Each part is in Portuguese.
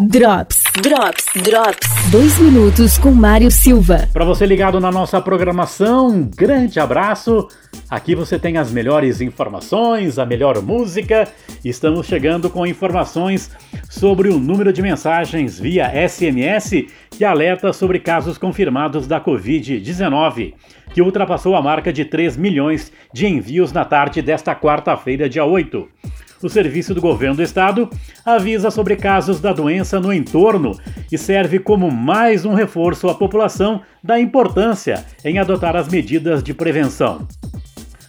Drops, Drops, Drops. Dois minutos com Mário Silva. Para você ligado na nossa programação, um grande abraço. Aqui você tem as melhores informações, a melhor música. Estamos chegando com informações sobre o número de mensagens via SMS que alerta sobre casos confirmados da Covid-19, que ultrapassou a marca de 3 milhões de envios na tarde desta quarta-feira, dia 8. O Serviço do Governo do Estado avisa sobre casos da doença no entorno e serve como mais um reforço à população da importância em adotar as medidas de prevenção.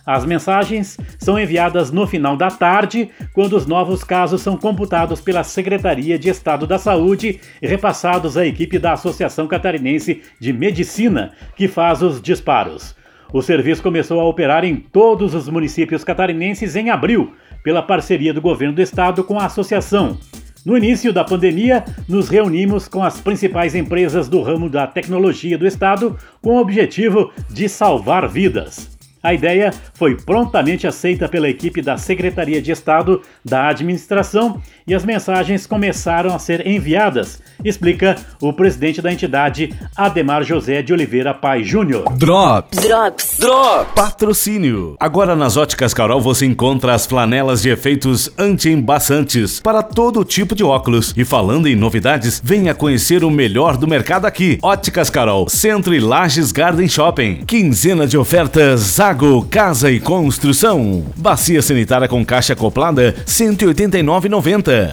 As mensagens são enviadas no final da tarde, quando os novos casos são computados pela Secretaria de Estado da Saúde e repassados à equipe da Associação Catarinense de Medicina, que faz os disparos. O serviço começou a operar em todos os municípios catarinenses em abril, pela parceria do governo do estado com a associação. No início da pandemia, nos reunimos com as principais empresas do ramo da tecnologia do estado com o objetivo de salvar vidas. A ideia foi prontamente aceita pela equipe da Secretaria de Estado da Administração e as mensagens começaram a ser enviadas, explica o presidente da entidade, Ademar José de Oliveira Pai Júnior. Drops. Drops. Drops. Patrocínio. Agora nas Óticas Carol você encontra as flanelas de efeitos anti-embaçantes para todo tipo de óculos. E falando em novidades, venha conhecer o melhor do mercado aqui. Óticas Carol, Centro e Lages Garden Shopping. Quinzena de ofertas Zago Casa e Construção. Bacia sanitária com caixa acoplada, 189,90.